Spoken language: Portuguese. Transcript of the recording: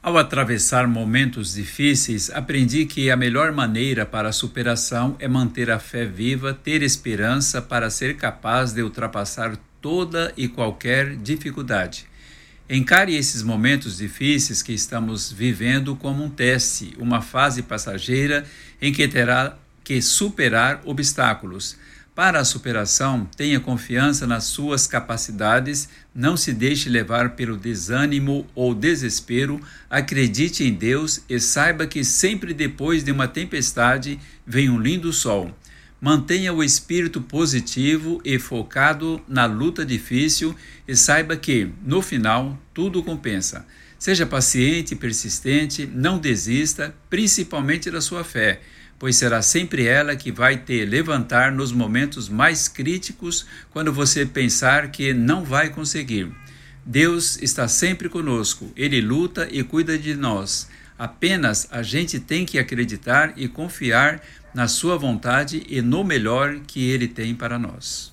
Ao atravessar momentos difíceis, aprendi que a melhor maneira para a superação é manter a fé viva, ter esperança para ser capaz de ultrapassar toda e qualquer dificuldade. Encare esses momentos difíceis que estamos vivendo como um teste, uma fase passageira em que terá que superar obstáculos. Para a superação, tenha confiança nas suas capacidades, não se deixe levar pelo desânimo ou desespero, acredite em Deus e saiba que sempre depois de uma tempestade vem um lindo sol. Mantenha o espírito positivo e focado na luta difícil e saiba que, no final, tudo compensa. Seja paciente e persistente, não desista, principalmente da sua fé pois será sempre ela que vai te levantar nos momentos mais críticos quando você pensar que não vai conseguir. Deus está sempre conosco, Ele luta e cuida de nós. Apenas a gente tem que acreditar e confiar na Sua vontade e no melhor que Ele tem para nós.